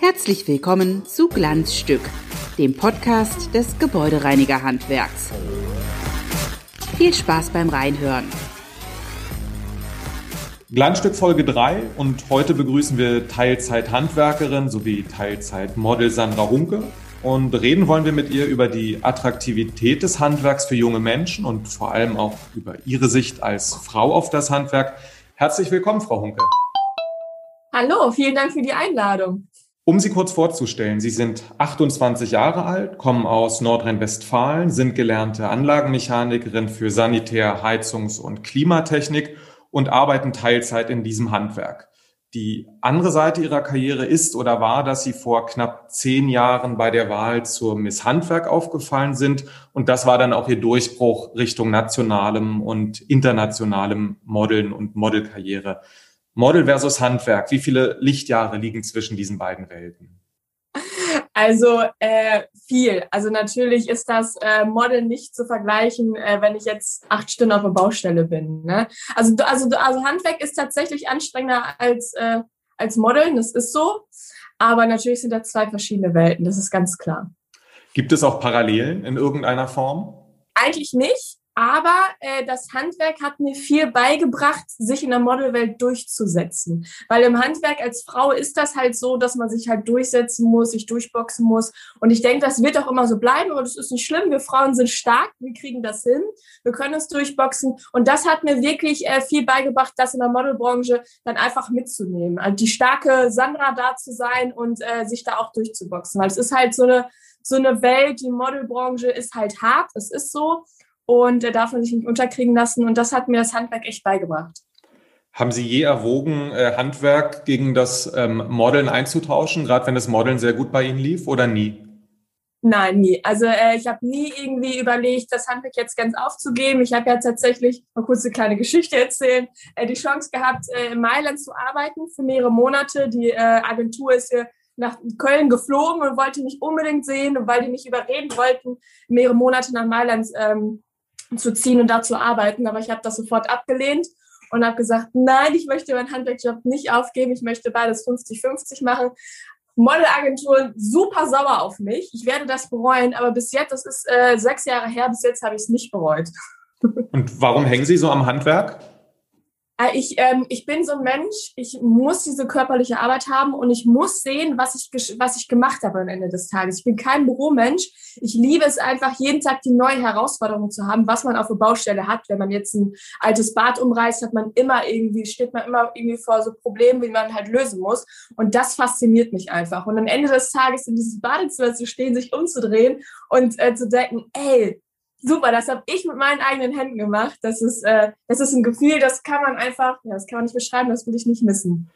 Herzlich willkommen zu Glanzstück, dem Podcast des Gebäudereinigerhandwerks. Viel Spaß beim Reinhören. Glanzstück Folge 3 und heute begrüßen wir Teilzeit-Handwerkerin sowie Teilzeit-Model Sandra Hunke und reden wollen wir mit ihr über die Attraktivität des Handwerks für junge Menschen und vor allem auch über ihre Sicht als Frau auf das Handwerk. Herzlich willkommen, Frau Hunke. Hallo, vielen Dank für die Einladung. Um Sie kurz vorzustellen, Sie sind 28 Jahre alt, kommen aus Nordrhein-Westfalen, sind gelernte Anlagenmechanikerin für Sanitär-, Heizungs- und Klimatechnik und arbeiten Teilzeit in diesem Handwerk. Die andere Seite ihrer Karriere ist oder war, dass sie vor knapp zehn Jahren bei der Wahl zur Miss Handwerk aufgefallen sind. Und das war dann auch ihr Durchbruch Richtung nationalem und internationalem Modeln und Modelkarriere. Model versus Handwerk. Wie viele Lichtjahre liegen zwischen diesen beiden Welten? Also äh, viel. Also natürlich ist das äh, Model nicht zu vergleichen, äh, wenn ich jetzt acht Stunden auf der Baustelle bin. Ne? Also, also, also Handwerk ist tatsächlich anstrengender als, äh, als Modeln, das ist so. Aber natürlich sind das zwei verschiedene Welten, das ist ganz klar. Gibt es auch Parallelen in irgendeiner Form? Eigentlich nicht. Aber äh, das Handwerk hat mir viel beigebracht, sich in der Modelwelt durchzusetzen. Weil im Handwerk als Frau ist das halt so, dass man sich halt durchsetzen muss, sich durchboxen muss. Und ich denke, das wird auch immer so bleiben, aber das ist nicht schlimm. Wir Frauen sind stark, wir kriegen das hin, wir können es durchboxen. Und das hat mir wirklich äh, viel beigebracht, das in der Modelbranche dann einfach mitzunehmen. Also die starke Sandra da zu sein und äh, sich da auch durchzuboxen. Weil es ist halt so eine, so eine Welt, die Modelbranche ist halt hart, es ist so und da darf man sich nicht unterkriegen lassen. Und das hat mir das Handwerk echt beigebracht. Haben Sie je erwogen, äh, Handwerk gegen das ähm, Modeln einzutauschen, gerade wenn das Modeln sehr gut bei Ihnen lief oder nie? Nein, nie. Also äh, ich habe nie irgendwie überlegt, das Handwerk jetzt ganz aufzugeben. Ich habe ja tatsächlich, mal kurz eine kleine Geschichte erzählen, äh, die Chance gehabt, äh, in Mailand zu arbeiten für mehrere Monate. Die äh, Agentur ist hier nach Köln geflogen und wollte mich unbedingt sehen, weil die mich überreden wollten, mehrere Monate nach Mailand ähm, zu ziehen und da zu arbeiten. Aber ich habe das sofort abgelehnt und habe gesagt, nein, ich möchte meinen Handwerkjob nicht aufgeben. Ich möchte beides 50-50 machen. Modelagenturen super sauer auf mich. Ich werde das bereuen, aber bis jetzt, das ist äh, sechs Jahre her, bis jetzt habe ich es nicht bereut. Und warum hängen Sie so am Handwerk? Äh, ich, ähm, ich bin so ein Mensch, ich muss diese körperliche Arbeit haben und ich muss sehen, was ich, was ich gemacht habe am Ende des Tages. Ich bin kein Büromensch. Ich liebe es einfach, jeden Tag die neue Herausforderung zu haben, was man auf der Baustelle hat. Wenn man jetzt ein altes Bad umreißt, hat man immer irgendwie, steht man immer irgendwie vor so Problemen, die man halt lösen muss. Und das fasziniert mich einfach. Und am Ende des Tages in dieses Badezimmer zu stehen, sich umzudrehen und äh, zu denken, ey, super, das habe ich mit meinen eigenen Händen gemacht. Das ist, äh, das ist ein Gefühl, das kann man einfach, ja, das kann man nicht beschreiben, das will ich nicht missen.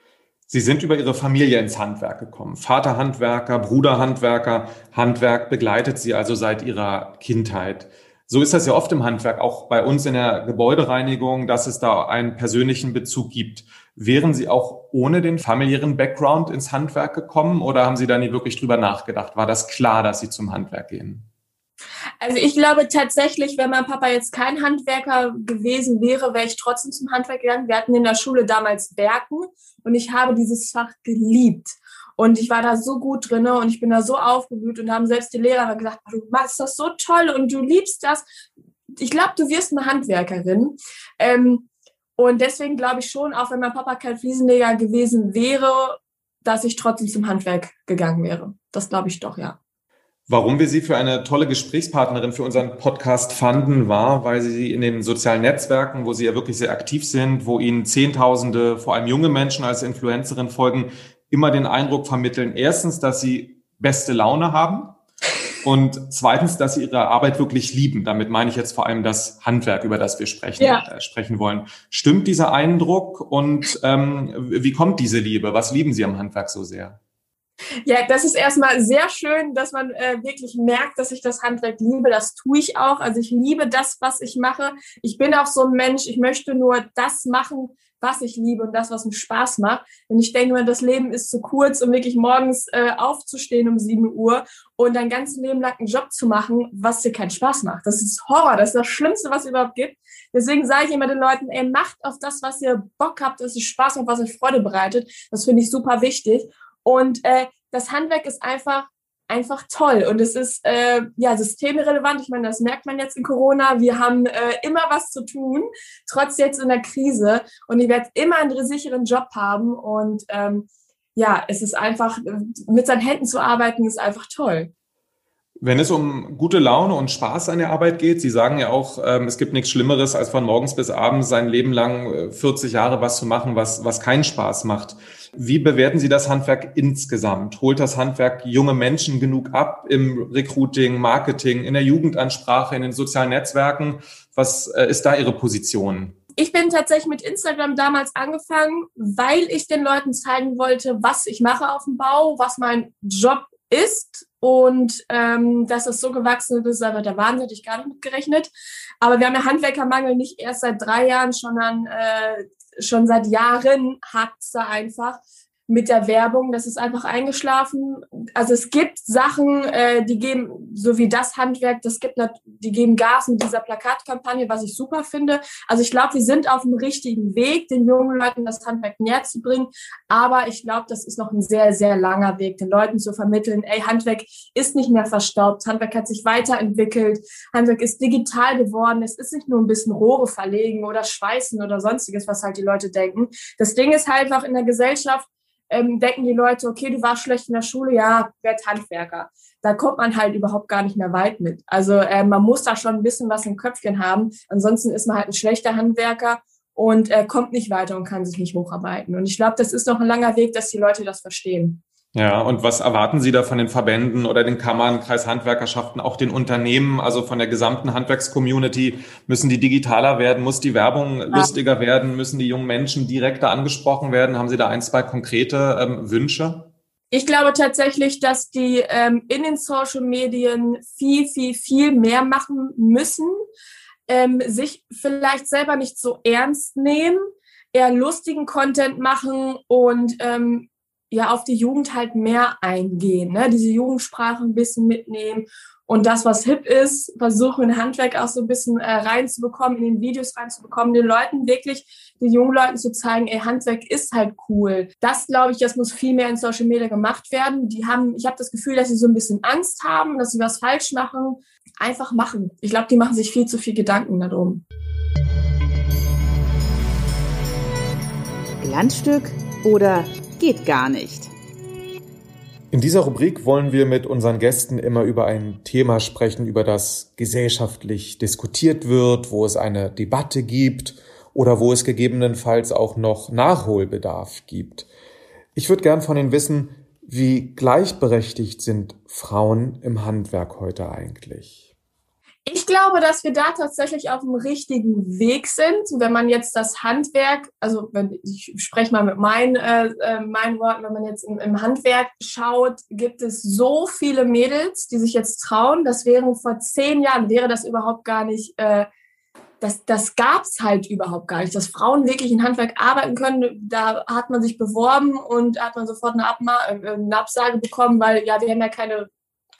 Sie sind über Ihre Familie ins Handwerk gekommen. Vater Handwerker, Bruder Handwerker, Handwerk begleitet Sie also seit Ihrer Kindheit. So ist das ja oft im Handwerk, auch bei uns in der Gebäudereinigung, dass es da einen persönlichen Bezug gibt. Wären Sie auch ohne den familiären Background ins Handwerk gekommen oder haben Sie da nie wirklich drüber nachgedacht? War das klar, dass Sie zum Handwerk gehen? Also ich glaube tatsächlich, wenn mein Papa jetzt kein Handwerker gewesen wäre, wäre ich trotzdem zum Handwerk gegangen. Wir hatten in der Schule damals Werken und ich habe dieses Fach geliebt. Und ich war da so gut drin und ich bin da so aufgeblüht und haben selbst die Lehrer gesagt, du machst das so toll und du liebst das. Ich glaube, du wirst eine Handwerkerin. Ähm, und deswegen glaube ich schon, auch wenn mein Papa kein Fliesenleger gewesen wäre, dass ich trotzdem zum Handwerk gegangen wäre. Das glaube ich doch, ja. Warum wir Sie für eine tolle Gesprächspartnerin für unseren Podcast fanden, war, weil Sie in den sozialen Netzwerken, wo Sie ja wirklich sehr aktiv sind, wo Ihnen Zehntausende, vor allem junge Menschen als Influencerin folgen, immer den Eindruck vermitteln, erstens, dass Sie beste Laune haben und zweitens, dass Sie Ihre Arbeit wirklich lieben. Damit meine ich jetzt vor allem das Handwerk, über das wir sprechen, ja. äh, sprechen wollen. Stimmt dieser Eindruck und ähm, wie kommt diese Liebe? Was lieben Sie am Handwerk so sehr? Ja, das ist erstmal sehr schön, dass man äh, wirklich merkt, dass ich das Handwerk liebe. Das tue ich auch. Also ich liebe das, was ich mache. Ich bin auch so ein Mensch, ich möchte nur das machen, was ich liebe und das, was mir Spaß macht. Denn ich denke mir, das Leben ist zu kurz, um wirklich morgens äh, aufzustehen um 7 Uhr und dein ganzes Leben lang einen Job zu machen, was dir keinen Spaß macht. Das ist Horror, das ist das Schlimmste, was es überhaupt gibt. Deswegen sage ich immer den Leuten, ey, macht auf das, was ihr Bock habt, dass es Spaß macht, was euch Freude bereitet. Das finde ich super wichtig. Und äh, das Handwerk ist einfach einfach toll und es ist äh, ja systemrelevant. Ich meine, das merkt man jetzt in Corona. Wir haben äh, immer was zu tun, trotz jetzt in der Krise. Und ich werde immer einen sicheren Job haben. Und ähm, ja, es ist einfach, mit seinen Händen zu arbeiten, ist einfach toll. Wenn es um gute Laune und Spaß an der Arbeit geht, Sie sagen ja auch, ähm, es gibt nichts Schlimmeres, als von morgens bis abends sein Leben lang 40 äh, Jahre was zu machen, was, was keinen Spaß macht. Wie bewerten Sie das Handwerk insgesamt? Holt das Handwerk junge Menschen genug ab im Recruiting, Marketing, in der Jugendansprache, in den sozialen Netzwerken? Was äh, ist da Ihre Position? Ich bin tatsächlich mit Instagram damals angefangen, weil ich den Leuten zeigen wollte, was ich mache auf dem Bau, was mein Job ist und ähm, dass es so gewachsen ist, aber der Wahnsinn hätte ich gar nicht mitgerechnet. Aber wir haben ja Handwerkermangel nicht erst seit drei Jahren, sondern äh, schon seit Jahren hakt da einfach mit der Werbung. Das ist einfach eingeschlafen. Also es gibt Sachen, äh, die geben, so wie das Handwerk, das gibt, die geben Gas in dieser Plakatkampagne, was ich super finde. Also ich glaube, wir sind auf dem richtigen Weg, den jungen Leuten das Handwerk näher zu bringen. Aber ich glaube, das ist noch ein sehr, sehr langer Weg, den Leuten zu vermitteln, ey, Handwerk ist nicht mehr verstaubt. Handwerk hat sich weiterentwickelt. Handwerk ist digital geworden. Es ist nicht nur ein bisschen Rohre verlegen oder schweißen oder sonstiges, was halt die Leute denken. Das Ding ist halt auch in der Gesellschaft, ähm, denken die Leute, okay, du warst schlecht in der Schule, ja, werd Handwerker. Da kommt man halt überhaupt gar nicht mehr weit mit. Also äh, man muss da schon ein bisschen was im Köpfchen haben. Ansonsten ist man halt ein schlechter Handwerker und äh, kommt nicht weiter und kann sich nicht hocharbeiten. Und ich glaube, das ist noch ein langer Weg, dass die Leute das verstehen. Ja, und was erwarten Sie da von den Verbänden oder den Kammern, Kreishandwerkerschaften, auch den Unternehmen, also von der gesamten Handwerkscommunity? Müssen die digitaler werden? Muss die Werbung ja. lustiger werden? Müssen die jungen Menschen direkter angesprochen werden? Haben Sie da ein, zwei konkrete ähm, Wünsche? Ich glaube tatsächlich, dass die ähm, in den Social Medien viel, viel, viel mehr machen müssen, ähm, sich vielleicht selber nicht so ernst nehmen, eher lustigen Content machen und ähm, ja auf die Jugend halt mehr eingehen, ne? diese Jugendsprache ein bisschen mitnehmen und das, was hip ist, versuchen in Handwerk auch so ein bisschen äh, reinzubekommen, in den Videos reinzubekommen, den Leuten wirklich, den jungen Leuten zu zeigen, ey, Handwerk ist halt cool. Das glaube ich, das muss viel mehr in Social Media gemacht werden. Die haben, ich habe das Gefühl, dass sie so ein bisschen Angst haben, dass sie was falsch machen. Einfach machen. Ich glaube, die machen sich viel zu viel Gedanken darum. Glanzstück oder geht gar nicht. In dieser Rubrik wollen wir mit unseren Gästen immer über ein Thema sprechen, über das gesellschaftlich diskutiert wird, wo es eine Debatte gibt oder wo es gegebenenfalls auch noch Nachholbedarf gibt. Ich würde gern von Ihnen wissen, wie gleichberechtigt sind Frauen im Handwerk heute eigentlich? Ich glaube, dass wir da tatsächlich auf dem richtigen Weg sind. Wenn man jetzt das Handwerk, also wenn ich spreche mal mit meinen, äh, äh, meinen Worten, wenn man jetzt im, im, Handwerk schaut, gibt es so viele Mädels, die sich jetzt trauen. Das wären vor zehn Jahren, wäre das überhaupt gar nicht, äh, das, das gab es halt überhaupt gar nicht, dass Frauen wirklich in Handwerk arbeiten können. Da hat man sich beworben und hat man sofort eine, Abma äh, eine Absage bekommen, weil ja, wir haben ja keine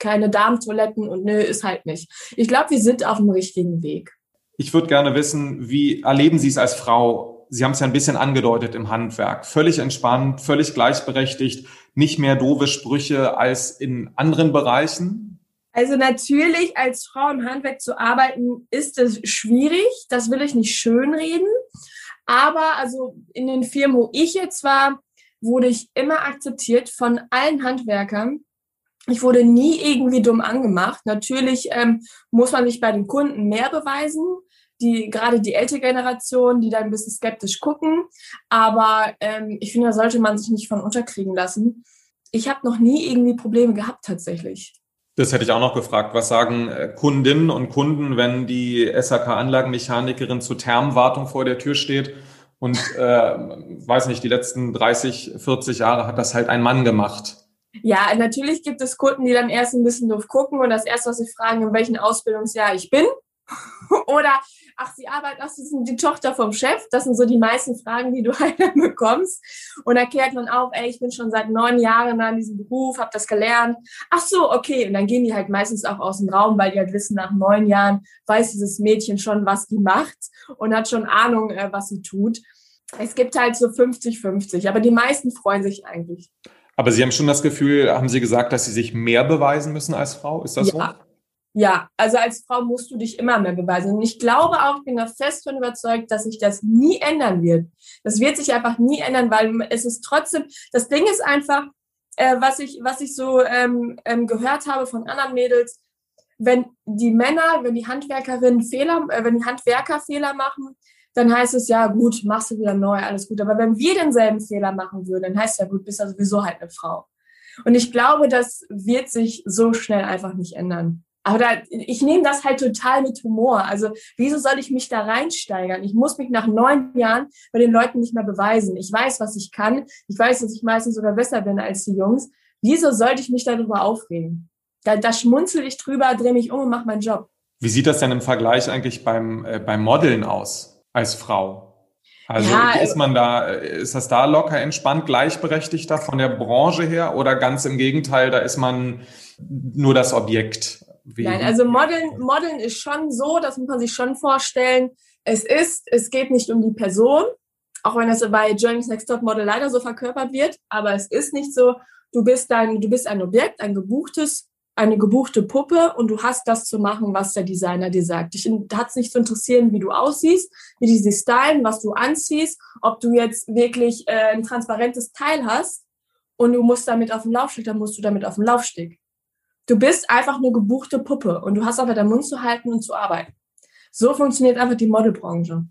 keine Darmtoiletten und nö, ist halt nicht. Ich glaube, wir sind auf dem richtigen Weg. Ich würde gerne wissen, wie erleben Sie es als Frau? Sie haben es ja ein bisschen angedeutet im Handwerk. Völlig entspannt, völlig gleichberechtigt, nicht mehr doofe Sprüche als in anderen Bereichen? Also natürlich als Frau im Handwerk zu arbeiten, ist es schwierig. Das will ich nicht schönreden. Aber also in den Firmen, wo ich jetzt war, wurde ich immer akzeptiert von allen Handwerkern ich wurde nie irgendwie dumm angemacht. Natürlich ähm, muss man sich bei den Kunden mehr beweisen, die gerade die ältere Generation, die da ein bisschen skeptisch gucken. Aber ähm, ich finde, da sollte man sich nicht von unterkriegen lassen. Ich habe noch nie irgendwie Probleme gehabt tatsächlich. Das hätte ich auch noch gefragt. Was sagen äh, Kundinnen und Kunden, wenn die SAK-Anlagenmechanikerin zur Thermwartung vor der Tür steht und äh, weiß nicht, die letzten 30, 40 Jahre hat das halt ein Mann gemacht? Ja, natürlich gibt es Kunden, die dann erst ein bisschen doof gucken und das erste, was sie fragen, in welchem Ausbildungsjahr ich bin. Oder, ach, sie arbeiten, ach, sie sind die Tochter vom Chef. Das sind so die meisten Fragen, die du halt bekommst. Und da klärt man auf, ey, ich bin schon seit neun Jahren an diesem Beruf, habe das gelernt. Ach so, okay. Und dann gehen die halt meistens auch aus dem Raum, weil die halt wissen, nach neun Jahren weiß dieses Mädchen schon, was die macht und hat schon Ahnung, äh, was sie tut. Es gibt halt so 50-50, aber die meisten freuen sich eigentlich. Aber Sie haben schon das Gefühl, haben Sie gesagt, dass Sie sich mehr beweisen müssen als Frau? Ist das ja. so? Ja, also als Frau musst du dich immer mehr beweisen. Und ich glaube auch, ich bin da fest von überzeugt, dass sich das nie ändern wird. Das wird sich einfach nie ändern, weil es ist trotzdem, das Ding ist einfach, äh, was ich, was ich so ähm, ähm, gehört habe von anderen Mädels, wenn die Männer, wenn die Handwerkerinnen Fehler, äh, wenn die Handwerker Fehler machen, dann heißt es ja, gut, machst du wieder neu, alles gut. Aber wenn wir denselben Fehler machen würden, dann heißt es ja, gut, bist ja sowieso halt eine Frau. Und ich glaube, das wird sich so schnell einfach nicht ändern. Aber da, ich nehme das halt total mit Humor. Also wieso soll ich mich da reinsteigern? Ich muss mich nach neun Jahren bei den Leuten nicht mehr beweisen. Ich weiß, was ich kann. Ich weiß, dass ich meistens sogar besser bin als die Jungs. Wieso sollte ich mich darüber aufregen? Da, da schmunzel ich drüber, drehe mich um und mache meinen Job. Wie sieht das denn im Vergleich eigentlich beim, äh, beim Modeln aus als Frau? Also ja, ist man da, ist das da locker entspannt, gleichberechtigter von der Branche her oder ganz im Gegenteil, da ist man nur das Objekt? Nein, also Modeln, Modeln ist schon so, das muss man sich schon vorstellen. Es ist, es geht nicht um die Person, auch wenn das bei Germany's Next Top Model leider so verkörpert wird, aber es ist nicht so, du bist ein, du bist ein Objekt, ein gebuchtes, eine gebuchte Puppe und du hast das zu machen, was der Designer dir sagt. Dich hat es nicht zu interessieren, wie du aussiehst, wie die sich stylen, was du anziehst, ob du jetzt wirklich äh, ein transparentes Teil hast und du musst damit auf dem Laufsteg, dann musst du damit auf dem Laufsteg. Du bist einfach eine gebuchte Puppe und du hast aber den Mund zu halten und zu arbeiten. So funktioniert einfach die Modelbranche.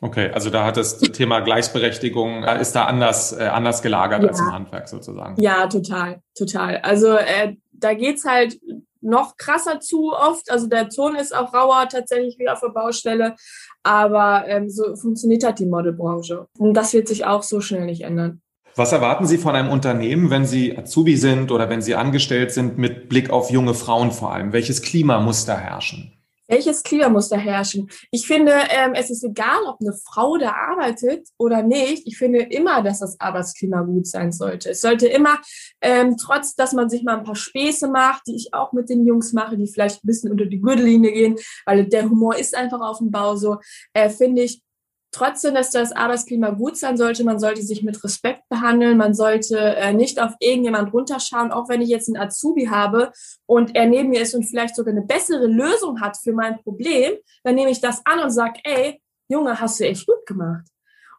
Okay, also da hat das Thema Gleichberechtigung, ist da anders, äh, anders gelagert ja. als im Handwerk sozusagen. Ja, total, total. Also äh, da geht's halt noch krasser zu oft. Also der Ton ist auch rauer tatsächlich wie auf der Baustelle. Aber ähm, so funktioniert halt die Modelbranche. Und das wird sich auch so schnell nicht ändern. Was erwarten Sie von einem Unternehmen, wenn Sie Azubi sind oder wenn Sie angestellt sind, mit Blick auf junge Frauen vor allem? Welches Klima muss da herrschen? Welches Klima muss da herrschen? Ich finde, ähm, es ist egal, ob eine Frau da arbeitet oder nicht. Ich finde immer, dass das Arbeitsklima gut sein sollte. Es sollte immer, ähm, trotz dass man sich mal ein paar Späße macht, die ich auch mit den Jungs mache, die vielleicht ein bisschen unter die Gürtellinie gehen, weil der Humor ist einfach auf dem Bau so, äh, finde ich, trotzdem, dass das Arbeitsklima gut sein sollte, man sollte sich mit Respekt behandeln, man sollte äh, nicht auf irgendjemand runterschauen, auch wenn ich jetzt einen Azubi habe und er neben mir ist und vielleicht sogar eine bessere Lösung hat für mein Problem, dann nehme ich das an und sage, ey, Junge, hast du echt gut gemacht.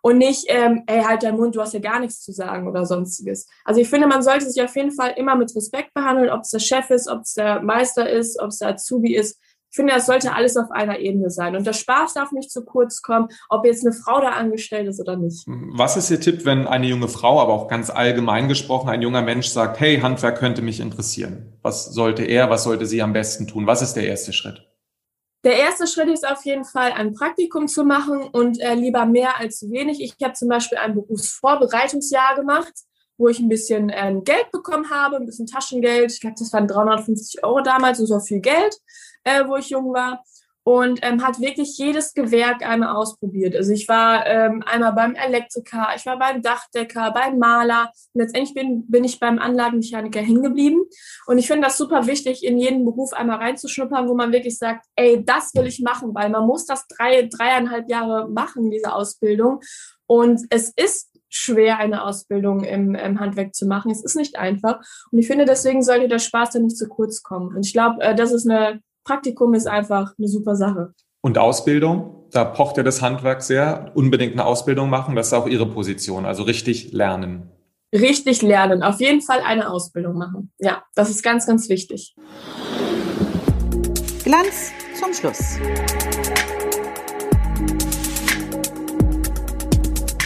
Und nicht, ähm, ey, halt deinen Mund, du hast ja gar nichts zu sagen oder sonstiges. Also ich finde, man sollte sich auf jeden Fall immer mit Respekt behandeln, ob es der Chef ist, ob es der Meister ist, ob es der Azubi ist. Ich finde, das sollte alles auf einer Ebene sein. Und der Spaß darf nicht zu kurz kommen, ob jetzt eine Frau da angestellt ist oder nicht. Was ist Ihr Tipp, wenn eine junge Frau, aber auch ganz allgemein gesprochen, ein junger Mensch sagt, hey, Handwerk könnte mich interessieren? Was sollte er, was sollte sie am besten tun? Was ist der erste Schritt? Der erste Schritt ist auf jeden Fall, ein Praktikum zu machen und äh, lieber mehr als wenig. Ich habe zum Beispiel ein Berufsvorbereitungsjahr gemacht, wo ich ein bisschen äh, Geld bekommen habe, ein bisschen Taschengeld. Ich glaube, das waren 350 Euro damals, so viel Geld äh, wo ich jung war. Und ähm, hat wirklich jedes Gewerk einmal ausprobiert. Also ich war ähm, einmal beim Elektriker, ich war beim Dachdecker, beim Maler. Und letztendlich bin, bin ich beim Anlagenmechaniker hängen geblieben. Und ich finde das super wichtig, in jeden Beruf einmal reinzuschnuppern, wo man wirklich sagt, ey, das will ich machen, weil man muss das drei, dreieinhalb Jahre machen, diese Ausbildung. Und es ist schwer, eine Ausbildung im, im, Handwerk zu machen. Es ist nicht einfach. Und ich finde, deswegen sollte der Spaß da nicht zu kurz kommen. Und ich glaube, äh, das ist eine Praktikum ist einfach eine super Sache. Und Ausbildung? Da pocht ja das Handwerk sehr. Unbedingt eine Ausbildung machen, das ist auch Ihre Position. Also richtig lernen. Richtig lernen. Auf jeden Fall eine Ausbildung machen. Ja, das ist ganz, ganz wichtig. Glanz zum Schluss.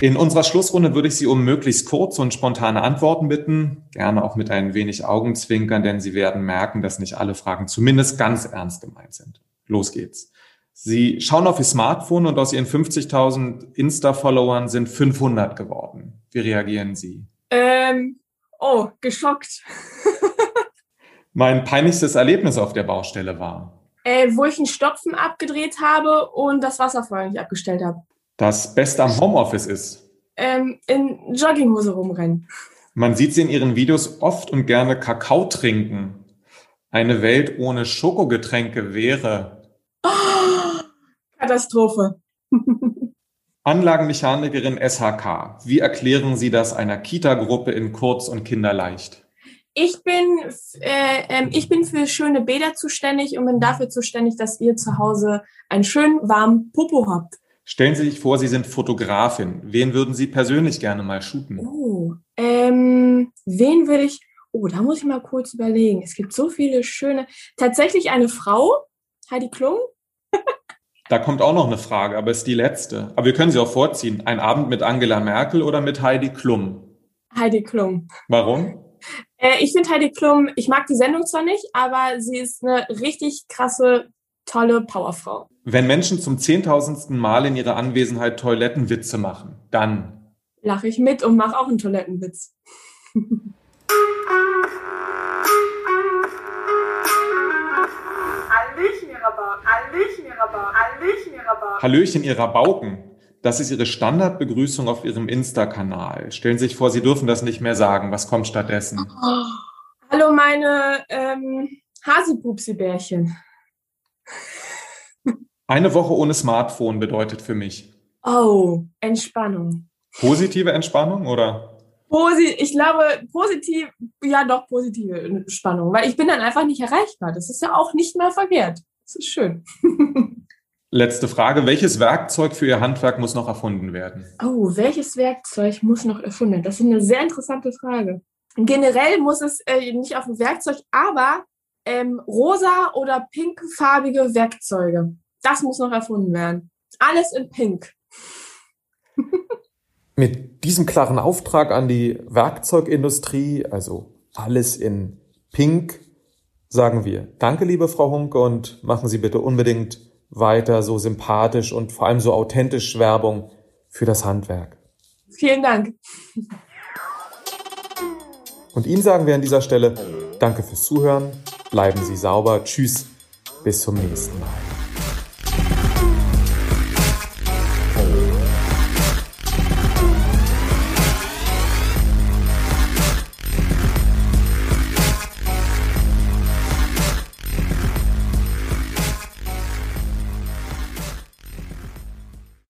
In unserer Schlussrunde würde ich Sie um möglichst kurze und spontane Antworten bitten, gerne auch mit ein wenig Augenzwinkern, denn Sie werden merken, dass nicht alle Fragen zumindest ganz ernst gemeint sind. Los geht's. Sie schauen auf Ihr Smartphone und aus Ihren 50.000 Insta-Followern sind 500 geworden. Wie reagieren Sie? Ähm, Oh, geschockt. mein peinlichstes Erlebnis auf der Baustelle war? Äh, wo ich einen Stopfen abgedreht habe und das Wasserfeuer nicht abgestellt habe. Das Beste am Homeoffice ist? Ähm, in Jogginghose rumrennen. Man sieht sie in ihren Videos oft und gerne Kakao trinken. Eine Welt ohne Schokogetränke wäre. Oh, Katastrophe. Anlagenmechanikerin SHK. Wie erklären Sie das einer Kita-Gruppe in Kurz und Kinderleicht? Ich bin, äh, äh, ich bin für schöne Bäder zuständig und bin dafür zuständig, dass ihr zu Hause einen schönen warmen Popo habt. Stellen Sie sich vor, Sie sind Fotografin. Wen würden Sie persönlich gerne mal shooten? Oh, ähm, wen würde ich, oh, da muss ich mal kurz überlegen. Es gibt so viele schöne, tatsächlich eine Frau, Heidi Klum. Da kommt auch noch eine Frage, aber ist die letzte. Aber wir können sie auch vorziehen. Ein Abend mit Angela Merkel oder mit Heidi Klum? Heidi Klum. Warum? Äh, ich finde Heidi Klum, ich mag die Sendung zwar nicht, aber sie ist eine richtig krasse, tolle Powerfrau. Wenn Menschen zum zehntausendsten Mal in ihrer Anwesenheit Toilettenwitze machen, dann lache ich mit und mache auch einen Toilettenwitz. Hallöchen, ihr Rabauken. Hallöchen, ihr Rabauken. Hallöchen, ihr Rabauken. Hallöchen, ihr Rabauken. Das ist Ihre Standardbegrüßung auf Ihrem Insta-Kanal. Stellen Sie sich vor, Sie dürfen das nicht mehr sagen. Was kommt stattdessen? Oh. Hallo, meine ähm, Hasipupsi-Bärchen. Eine Woche ohne Smartphone bedeutet für mich. Oh, Entspannung. Positive Entspannung oder? Posi ich glaube, positiv, ja doch, positive Spannung, weil ich bin dann einfach nicht erreichbar. Das ist ja auch nicht mal verkehrt. Das ist schön. Letzte Frage. Welches Werkzeug für Ihr Handwerk muss noch erfunden werden? Oh, welches Werkzeug muss noch erfunden werden? Das ist eine sehr interessante Frage. Generell muss es äh, nicht auf ein Werkzeug, aber ähm, rosa oder pinkfarbige Werkzeuge. Das muss noch erfunden werden. Alles in pink. Mit diesem klaren Auftrag an die Werkzeugindustrie, also alles in Pink, sagen wir Danke, liebe Frau Hunke, und machen Sie bitte unbedingt weiter so sympathisch und vor allem so authentisch Werbung für das Handwerk. Vielen Dank. Und Ihnen sagen wir an dieser Stelle Danke fürs Zuhören, bleiben Sie sauber, tschüss, bis zum nächsten Mal.